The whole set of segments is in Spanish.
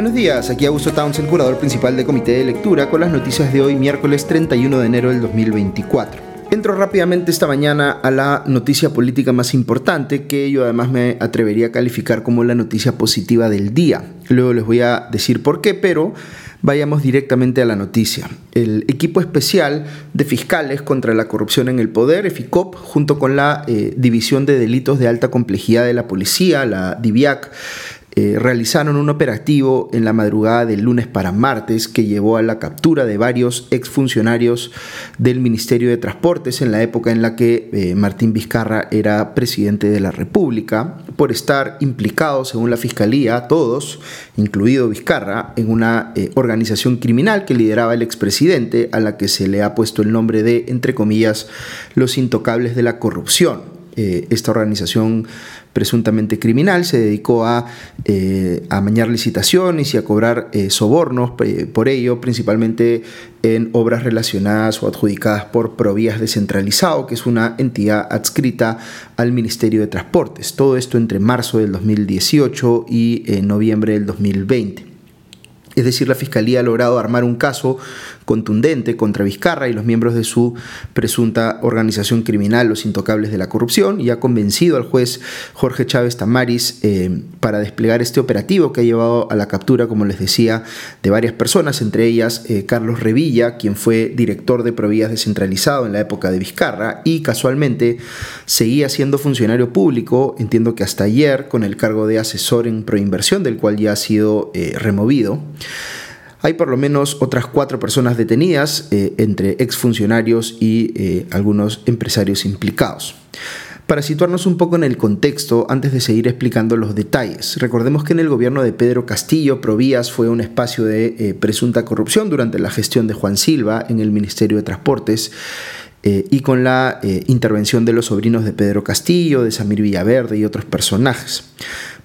Buenos días, aquí Augusto Townsend, curador principal del Comité de Lectura, con las noticias de hoy, miércoles 31 de enero del 2024. Entro rápidamente esta mañana a la noticia política más importante, que yo además me atrevería a calificar como la noticia positiva del día. Luego les voy a decir por qué, pero vayamos directamente a la noticia. El equipo especial de fiscales contra la corrupción en el poder, EFICOP, junto con la eh, División de Delitos de Alta Complejidad de la Policía, la DIVIAC, eh, realizaron un operativo en la madrugada del lunes para martes que llevó a la captura de varios exfuncionarios del Ministerio de Transportes en la época en la que eh, Martín Vizcarra era presidente de la República por estar implicados, según la Fiscalía, todos, incluido Vizcarra, en una eh, organización criminal que lideraba el expresidente a la que se le ha puesto el nombre de, entre comillas, los intocables de la corrupción. Esta organización presuntamente criminal, se dedicó a, eh, a mañar licitaciones y a cobrar eh, sobornos eh, por ello, principalmente en obras relacionadas o adjudicadas por Provías Descentralizado, que es una entidad adscrita al Ministerio de Transportes. Todo esto entre marzo del 2018 y noviembre del 2020. Es decir, la Fiscalía ha logrado armar un caso contundente contra Vizcarra y los miembros de su presunta organización criminal, los intocables de la corrupción, y ha convencido al juez Jorge Chávez Tamaris eh, para desplegar este operativo que ha llevado a la captura, como les decía, de varias personas, entre ellas eh, Carlos Revilla, quien fue director de Provías descentralizado en la época de Vizcarra y casualmente seguía siendo funcionario público, entiendo que hasta ayer, con el cargo de asesor en proinversión, del cual ya ha sido eh, removido. Hay por lo menos otras cuatro personas detenidas, eh, entre exfuncionarios y eh, algunos empresarios implicados. Para situarnos un poco en el contexto, antes de seguir explicando los detalles, recordemos que en el gobierno de Pedro Castillo, Provías fue un espacio de eh, presunta corrupción durante la gestión de Juan Silva en el Ministerio de Transportes y con la intervención de los sobrinos de Pedro Castillo, de Samir Villaverde y otros personajes.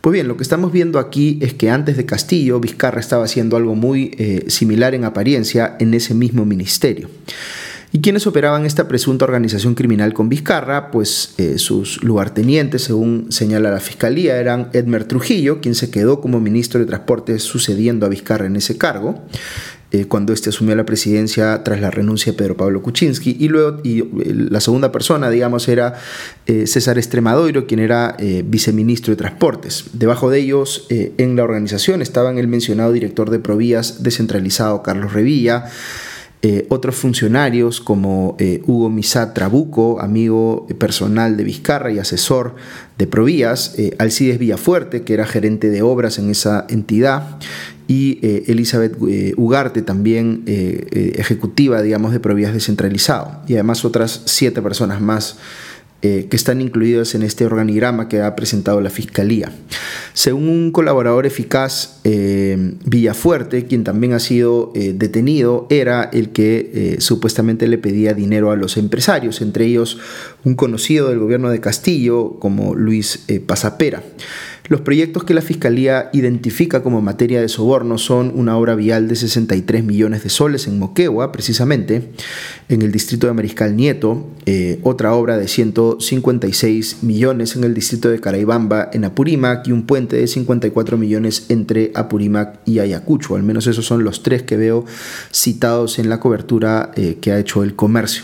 Pues bien, lo que estamos viendo aquí es que antes de Castillo, Vizcarra estaba haciendo algo muy eh, similar en apariencia en ese mismo ministerio. ¿Y quienes operaban esta presunta organización criminal con Vizcarra? Pues eh, sus lugartenientes, según señala la fiscalía, eran Edmer Trujillo, quien se quedó como ministro de Transportes sucediendo a Vizcarra en ese cargo, eh, cuando éste asumió la presidencia tras la renuncia de Pedro Pablo Kuczynski. Y luego y, eh, la segunda persona, digamos, era eh, César Extremadoiro, quien era viceministro de Transportes. Debajo de ellos, en la organización, estaban el mencionado director de Provías descentralizado, Carlos Revilla, otros funcionarios como Hugo Misat Trabuco, amigo personal de Vizcarra y asesor de Provías, Alcides Villafuerte, que era gerente de obras en esa entidad, y eh, Elizabeth eh, Ugarte, también eh, ejecutiva, digamos, de Provías Descentralizado, y además otras siete personas más que están incluidas en este organigrama que ha presentado la Fiscalía. Según un colaborador eficaz, Villafuerte, quien también ha sido detenido, era el que supuestamente le pedía dinero a los empresarios, entre ellos un conocido del gobierno de Castillo como Luis Pasapera. Los proyectos que la Fiscalía identifica como materia de soborno son una obra vial de 63 millones de soles en Moquegua, precisamente, en el distrito de Mariscal Nieto, eh, otra obra de 156 millones en el distrito de Caraibamba, en Apurímac, y un puente de 54 millones entre Apurímac y Ayacucho. Al menos esos son los tres que veo citados en la cobertura eh, que ha hecho el comercio.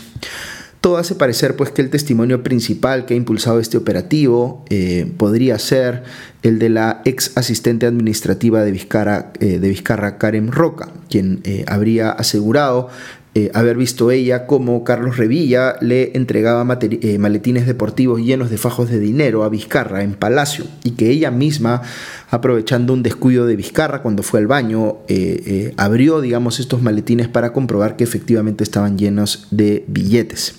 Todo hace parecer pues que el testimonio principal que ha impulsado este operativo eh, podría ser el de la ex asistente administrativa de Vizcarra, eh, de Karen Roca, quien eh, habría asegurado eh, haber visto ella cómo Carlos Revilla le entregaba eh, maletines deportivos llenos de fajos de dinero a Vizcarra en Palacio y que ella misma, aprovechando un descuido de Vizcarra cuando fue al baño, eh, abrió, digamos, estos maletines para comprobar que efectivamente estaban llenos de billetes.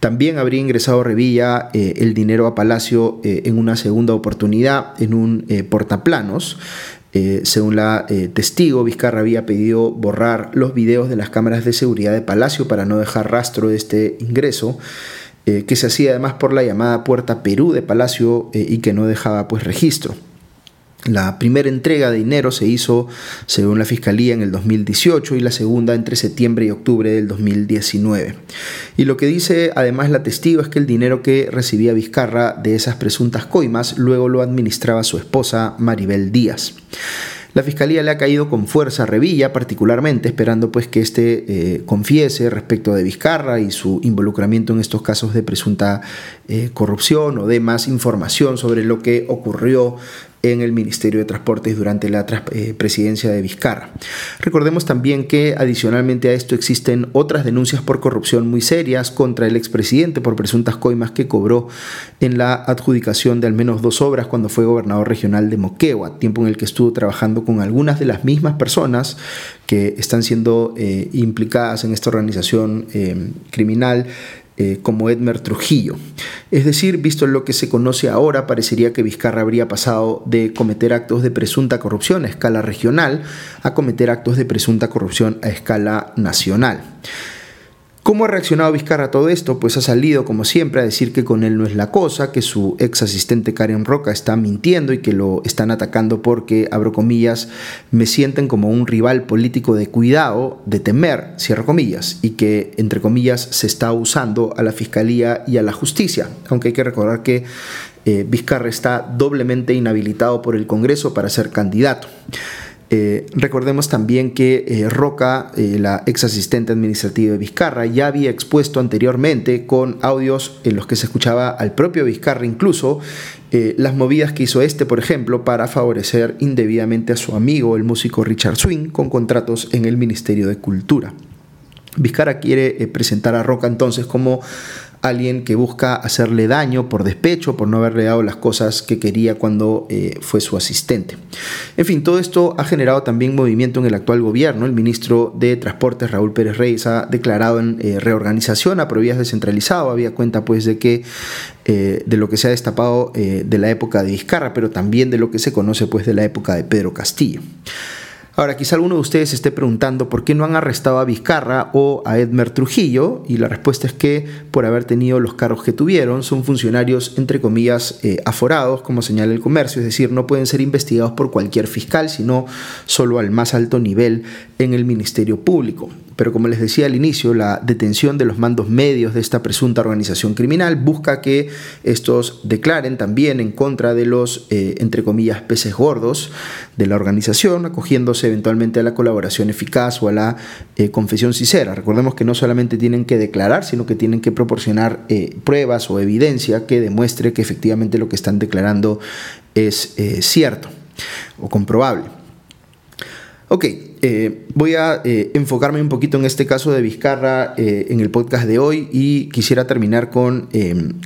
También habría ingresado Revilla el dinero a Palacio en una segunda oportunidad en un portaplanos eh, según la eh, testigo, Vizcarra había pedido borrar los videos de las cámaras de seguridad de Palacio para no dejar rastro de este ingreso, eh, que se hacía además por la llamada Puerta Perú de Palacio y que no dejaba pues registro. La primera entrega de dinero se hizo, según la Fiscalía, en el 2018 y la segunda entre septiembre y octubre del 2019. Y lo que dice además la testigo es que el dinero que recibía Vizcarra de esas presuntas coimas luego lo administraba su esposa Maribel Díaz. La Fiscalía le ha caído con fuerza a Revilla, particularmente, esperando pues que éste eh, confiese respecto de Vizcarra y su involucramiento en estos casos de presunta eh, corrupción o de más información sobre lo que ocurrió en el Ministerio de Transportes durante la eh, presidencia de Vizcarra. Recordemos también que adicionalmente a esto existen otras denuncias por corrupción muy serias contra el expresidente por presuntas coimas que cobró en la adjudicación de al menos dos obras cuando fue gobernador regional de Moquegua, tiempo en el que estuvo trabajando con algunas de las mismas personas que están siendo eh, implicadas en esta organización eh, criminal eh, como Edmer Trujillo. Es decir, visto lo que se conoce ahora, parecería que Vizcarra habría pasado de cometer actos de presunta corrupción a escala regional a cometer actos de presunta corrupción a escala nacional. ¿Cómo ha reaccionado Vizcarra a todo esto? Pues ha salido, como siempre, a decir que con él no es la cosa, que su ex asistente Karen Roca está mintiendo y que lo están atacando porque, abro comillas, me sienten como un rival político de cuidado, de temer, cierro comillas, y que, entre comillas, se está usando a la fiscalía y a la justicia. Aunque hay que recordar que eh, Vizcarra está doblemente inhabilitado por el Congreso para ser candidato. Eh, recordemos también que eh, Roca, eh, la ex asistente administrativa de Vizcarra, ya había expuesto anteriormente con audios en los que se escuchaba al propio Vizcarra incluso las movidas que hizo este, por ejemplo, para favorecer indebidamente a su amigo, el músico Richard Swing, con contratos en el Ministerio de Cultura. Vizcarra quiere presentar a Roca entonces como alguien que busca hacerle daño por despecho, por no haberle dado las cosas que quería cuando eh, fue su asistente. En fin, todo esto ha generado también movimiento en el actual gobierno. El ministro de Transportes, Raúl Pérez Reyes, ha declarado en eh, reorganización a provías descentralizado. Había cuenta pues de que eh, de lo que se ha destapado de la época de Vizcarra, pero también de lo que se conoce pues de la época de Pedro Castillo. Ahora, quizá alguno de ustedes esté preguntando por qué no han arrestado a Vizcarra o a Edmer Trujillo, y la respuesta es que por haber tenido los cargos que tuvieron, son funcionarios, entre comillas, eh, aforados, como señala el comercio, es decir, no pueden ser investigados por cualquier fiscal, sino solo al más alto nivel en el Ministerio Público. Pero como les decía al inicio, la detención de los mandos medios de esta presunta organización criminal busca que estos declaren también en contra de los, eh, entre comillas, peces gordos de la organización, acogiéndose eventualmente a la colaboración eficaz o a la eh, confesión sincera. Recordemos que no solamente tienen que declarar, sino que tienen que proporcionar eh, pruebas o evidencia que demuestre que efectivamente lo que están declarando es cierto o comprobable. Ok, eh, voy a eh, enfocarme un poquito en este caso de Vizcarra eh, en el podcast de hoy y quisiera terminar con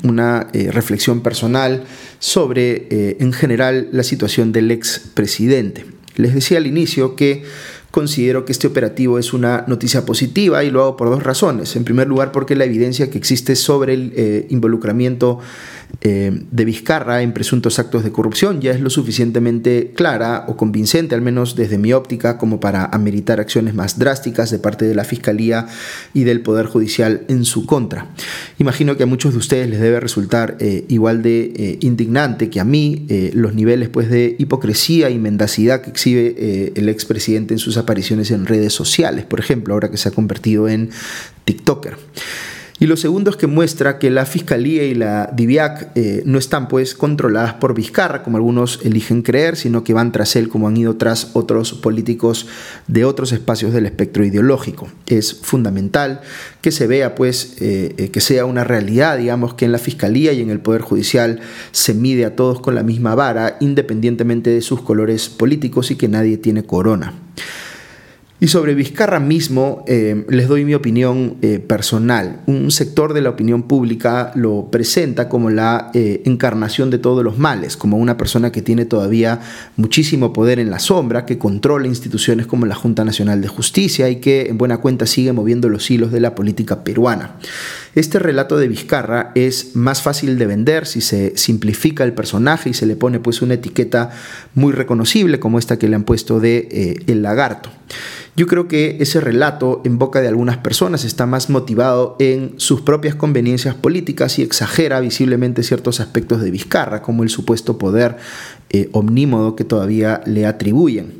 una reflexión personal sobre en general la situación del ex presidente. Les decía al inicio que considero que este operativo es una noticia positiva y lo hago por dos razones. En primer lugar, porque la evidencia que existe sobre el involucramiento eh, de Vizcarra en presuntos actos de corrupción ya es lo suficientemente clara o convincente, al menos desde mi óptica, como para ameritar acciones más drásticas de parte de la Fiscalía y del Poder Judicial en su contra. Imagino que a muchos de ustedes les debe resultar eh, igual de eh, indignante que a mí los niveles pues, de hipocresía y mendacidad que exhibe el expresidente en sus apariciones en redes sociales, por ejemplo, ahora que se ha convertido en TikToker. Y lo segundo es que muestra que la Fiscalía y la DIVIAC eh, no están pues controladas por Vizcarra, como algunos eligen creer, sino que van tras él como han ido tras otros políticos de otros espacios del espectro ideológico. Es fundamental que se vea pues eh, eh, que sea una realidad, digamos, que en la Fiscalía y en el Poder Judicial se mide a todos con la misma vara, independientemente de sus colores políticos y que nadie tiene corona. Y sobre Vizcarra mismo eh, les doy mi opinión eh, personal. Un sector de la opinión pública lo presenta como la eh, encarnación de todos los males, como una persona que tiene todavía muchísimo poder en la sombra, que controla instituciones como la Junta Nacional de Justicia y que en buena cuenta sigue moviendo los hilos de la política peruana. Este relato de Vizcarra es más fácil de vender si se simplifica el personaje y se le pone pues una etiqueta muy reconocible como esta que le han puesto de El Lagarto. Yo creo que ese relato en boca de algunas personas está más motivado en sus propias conveniencias políticas y exagera visiblemente ciertos aspectos de Vizcarra, como el supuesto poder eh, omnímodo que todavía le atribuyen.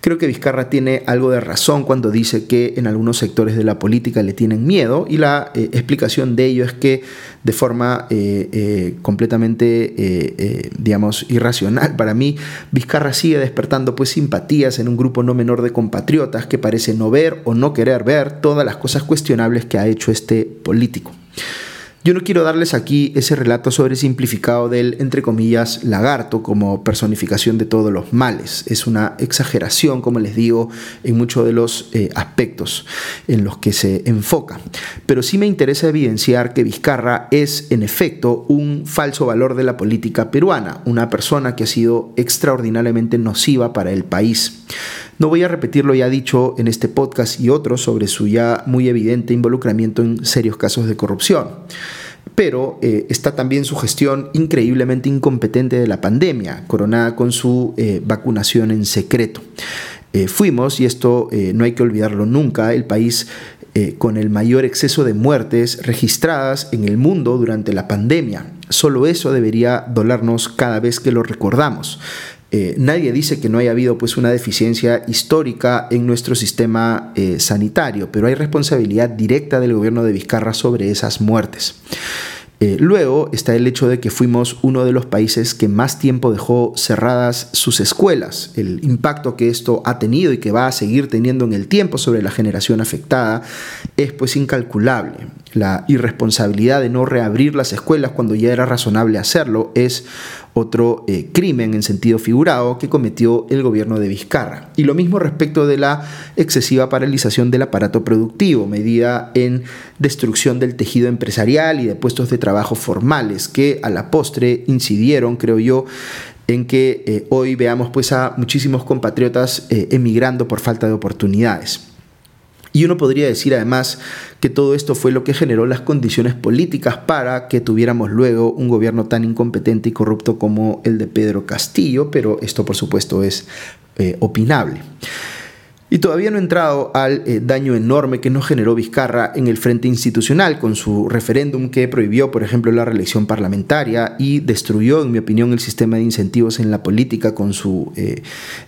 Creo que Vizcarra tiene algo de razón cuando dice que en algunos sectores de la política le tienen miedo y la eh, explicación de ello es que de forma eh, completamente, digamos, irracional para mí, Vizcarra sigue despertando pues simpatías en un grupo no menor de compatriotas que parece no ver o no querer ver todas las cosas cuestionables que ha hecho este político. Yo no quiero darles aquí ese relato sobre simplificado del, entre comillas, lagarto como personificación de todos los males. Es una exageración, como les digo, en muchos de los eh, aspectos en los que se enfoca. Pero sí me interesa evidenciar que Vizcarra es, en efecto, un falso valor de la política peruana, una persona que ha sido extraordinariamente nociva para el país. No voy a repetir lo ya dicho en este podcast y otros sobre su ya muy evidente involucramiento en serios casos de corrupción. Pero eh, está también su gestión increíblemente incompetente de la pandemia, coronada con su eh, vacunación en secreto. Eh, fuimos, y esto no hay que olvidarlo nunca, el país con el mayor exceso de muertes registradas en el mundo durante la pandemia. Solo eso debería dolernos cada vez que lo recordamos. Eh, nadie dice que no haya habido pues, una deficiencia histórica en nuestro sistema eh, sanitario, pero hay responsabilidad directa del gobierno de Vizcarra sobre esas muertes. Eh, luego está el hecho de que fuimos uno de los países que más tiempo dejó cerradas sus escuelas. El impacto que esto ha tenido y que va a seguir teniendo en el tiempo sobre la generación afectada es pues incalculable. La irresponsabilidad de no reabrir las escuelas cuando ya era razonable hacerlo es otro eh, crimen en sentido figurado que cometió el gobierno de Vizcarra. Y lo mismo respecto de la excesiva paralización del aparato productivo, medida en destrucción del tejido empresarial y de puestos de trabajo formales, que a la postre incidieron, creo yo, en que eh, hoy veamos pues a muchísimos compatriotas eh, emigrando por falta de oportunidades. Y uno podría decir además que todo esto fue lo que generó las condiciones políticas para que tuviéramos luego un gobierno tan incompetente y corrupto como el de Pedro Castillo, pero esto por supuesto es eh, opinable. Y todavía no he entrado al eh, daño enorme que nos generó Vizcarra en el frente institucional con su referéndum que prohibió, por ejemplo, la reelección parlamentaria y destruyó, en mi opinión, el sistema de incentivos en la política con su eh,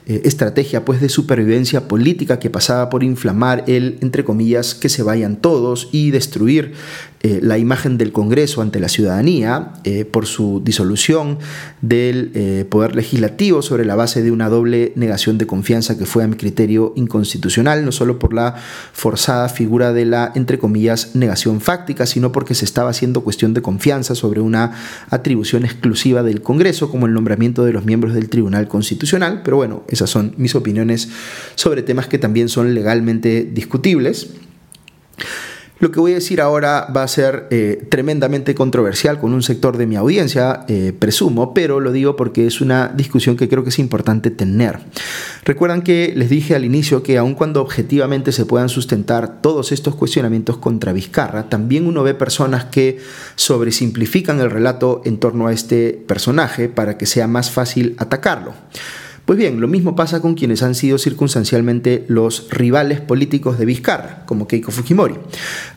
eh, estrategia pues, de supervivencia política que pasaba por inflamar el, entre comillas, que se vayan todos y destruir la imagen del Congreso ante la ciudadanía por su disolución del poder legislativo sobre la base de una doble negación de confianza que fue a mi criterio inconstitucional, no solo por la forzada figura de la, entre comillas, negación fáctica, sino porque se estaba haciendo cuestión de confianza sobre una atribución exclusiva del Congreso, como el nombramiento de los miembros del Tribunal Constitucional. Pero bueno, esas son mis opiniones sobre temas que también son legalmente discutibles. Lo que voy a decir ahora va a ser eh, tremendamente controversial con un sector de mi audiencia, eh, presumo, pero lo digo porque es una discusión que creo que es importante tener. Recuerdan que les dije al inicio que aun cuando objetivamente se puedan sustentar todos estos cuestionamientos contra Vizcarra, también uno ve personas que sobresimplifican el relato en torno a este personaje para que sea más fácil atacarlo. Pues bien, lo mismo pasa con quienes han sido circunstancialmente los rivales políticos de Vizcarra, como Keiko Fujimori.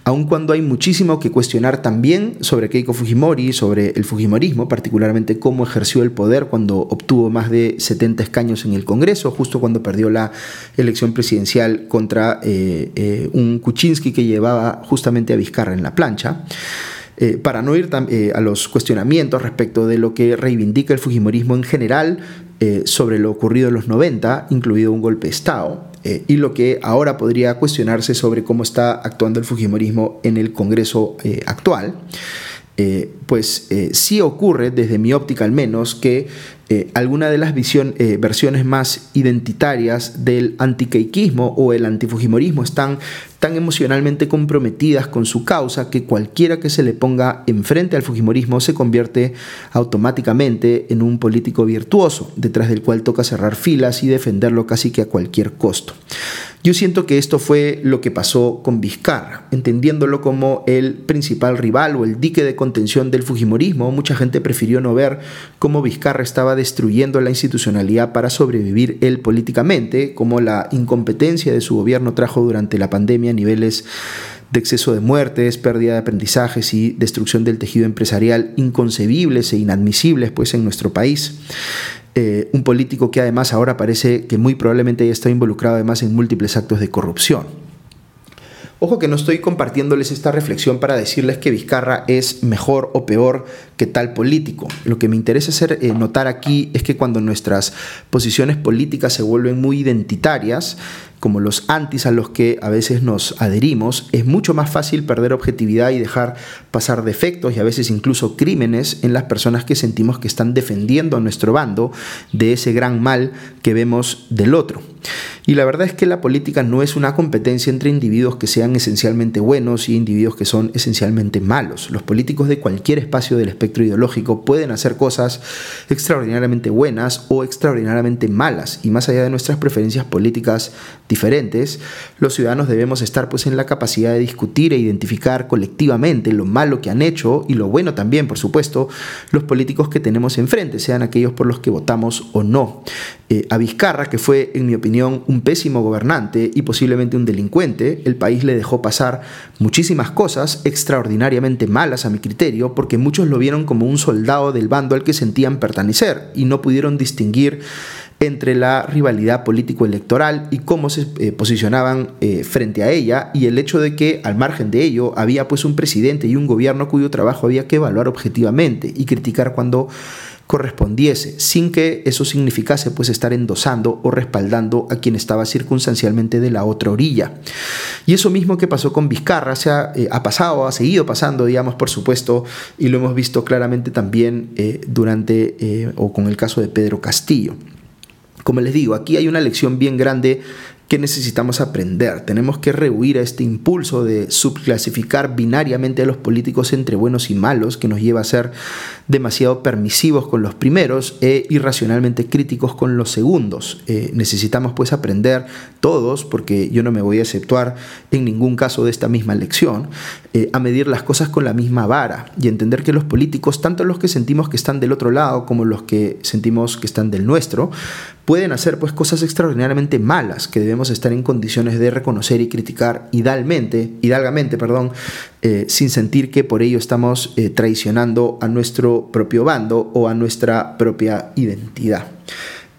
Aun cuando hay muchísimo que cuestionar también sobre Keiko Fujimori, sobre el Fujimorismo, particularmente cómo ejerció el poder cuando obtuvo más de 70 escaños en el Congreso, justo cuando perdió la elección presidencial contra eh, eh, un Kuczynski que llevaba justamente a Vizcarra en la plancha. Eh, para no ir a los cuestionamientos respecto de lo que reivindica el Fujimorismo en general, eh, sobre lo ocurrido en los 90, incluido un golpe de Estado, eh, y lo que ahora podría cuestionarse sobre cómo está actuando el Fujimorismo en el Congreso eh, actual. Pues sí ocurre, desde mi óptica al menos, que eh, alguna de las eh, versiones más identitarias del antiqueiquismo o el antifujimorismo están tan emocionalmente comprometidas con su causa que cualquiera que se le ponga enfrente al fujimorismo se convierte automáticamente en un político virtuoso, detrás del cual toca cerrar filas y defenderlo casi que a cualquier costo. Yo siento que esto fue lo que pasó con Vizcarra, entendiéndolo como el principal rival o el dique de contención del Fujimorismo. Mucha gente prefirió no ver cómo Vizcarra estaba destruyendo la institucionalidad para sobrevivir él políticamente, como la incompetencia de su gobierno trajo durante la pandemia niveles de exceso de muertes, pérdida de aprendizajes y destrucción del tejido empresarial inconcebibles e inadmisibles pues, en nuestro país. eh, un político que además ahora parece que muy probablemente haya estado involucrado además en múltiples actos de corrupción. Ojo que no estoy compartiéndoles esta reflexión para decirles que Vizcarra es mejor o peor que tal político. Lo que me interesa hacer eh, notar aquí es que cuando nuestras posiciones políticas se vuelven muy identitarias, como los antis a los que a veces nos adherimos, es mucho más fácil perder objetividad y dejar pasar defectos y a veces incluso crímenes en las personas que sentimos que están defendiendo a nuestro bando de ese gran mal que vemos del otro. Y la verdad es que la política no es una competencia entre individuos que sean esencialmente buenos y individuos que son esencialmente malos. Los políticos de cualquier espacio del espectro ideológico pueden hacer cosas extraordinariamente buenas o extraordinariamente malas. Y más allá de nuestras preferencias políticas diferentes, los ciudadanos debemos estar pues en la capacidad de discutir e identificar colectivamente lo malo que han hecho y lo bueno también, por supuesto, los políticos que tenemos enfrente, sean aquellos por los que votamos o no. Eh, a Vizcarra, que fue, en mi opinión, un pésimo gobernante y posiblemente un delincuente, el país le dejó pasar muchísimas cosas extraordinariamente malas a mi criterio, porque muchos lo vieron como un soldado del bando al que sentían pertenecer y no pudieron distinguir entre la rivalidad político-electoral y cómo se eh, posicionaban eh, frente a ella y el hecho de que al margen de ello había pues un presidente y un gobierno cuyo trabajo había que evaluar objetivamente y criticar cuando correspondiese, sin que eso significase pues estar endosando o respaldando a quien estaba circunstancialmente de la otra orilla. Y eso mismo que pasó con Vizcarra se ha, eh, pasado, ha seguido pasando, digamos, por supuesto, y lo hemos visto claramente también durante o con el caso de Pedro Castillo. Como les digo, aquí hay una lección bien grande que necesitamos aprender. Tenemos que rehuir a este impulso de subclasificar binariamente a los políticos entre buenos y malos, que nos lleva a ser demasiado permisivos con los primeros e irracionalmente críticos con los segundos. Eh, necesitamos pues aprender todos, porque yo no me voy a exceptuar en ningún caso de esta misma lección, eh, a medir las cosas con la misma vara y entender que los políticos, tanto los que sentimos que están del otro lado como los que sentimos que están del nuestro, pueden hacer pues cosas extraordinariamente malas que debemos estar en condiciones de reconocer y criticar hidalmente, hidalgamente, perdón, eh, sin sentir que por ello estamos eh, traicionando a nuestro propio bando o a nuestra propia identidad.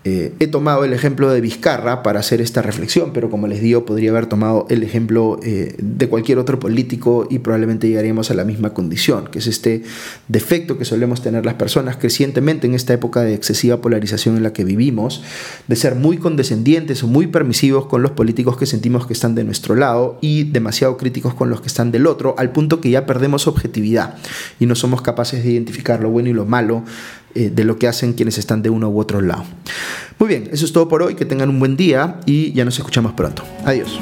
Eh, he tomado el ejemplo de Vizcarra para hacer esta reflexión, pero como les digo, podría haber tomado el ejemplo eh, de cualquier otro político y probablemente llegaríamos a la misma condición, que es este defecto que solemos tener las personas crecientemente en esta época de excesiva polarización en la que vivimos, de ser muy condescendientes o muy permisivos con los políticos que sentimos que están de nuestro lado y demasiado críticos con los que están del otro, al punto que ya perdemos objetividad y no somos capaces de identificar lo bueno y lo malo eh, de lo que hacen quienes están de uno u otro lado. Muy bien, eso es todo por hoy, que tengan un buen día y ya nos escuchamos pronto. Adiós.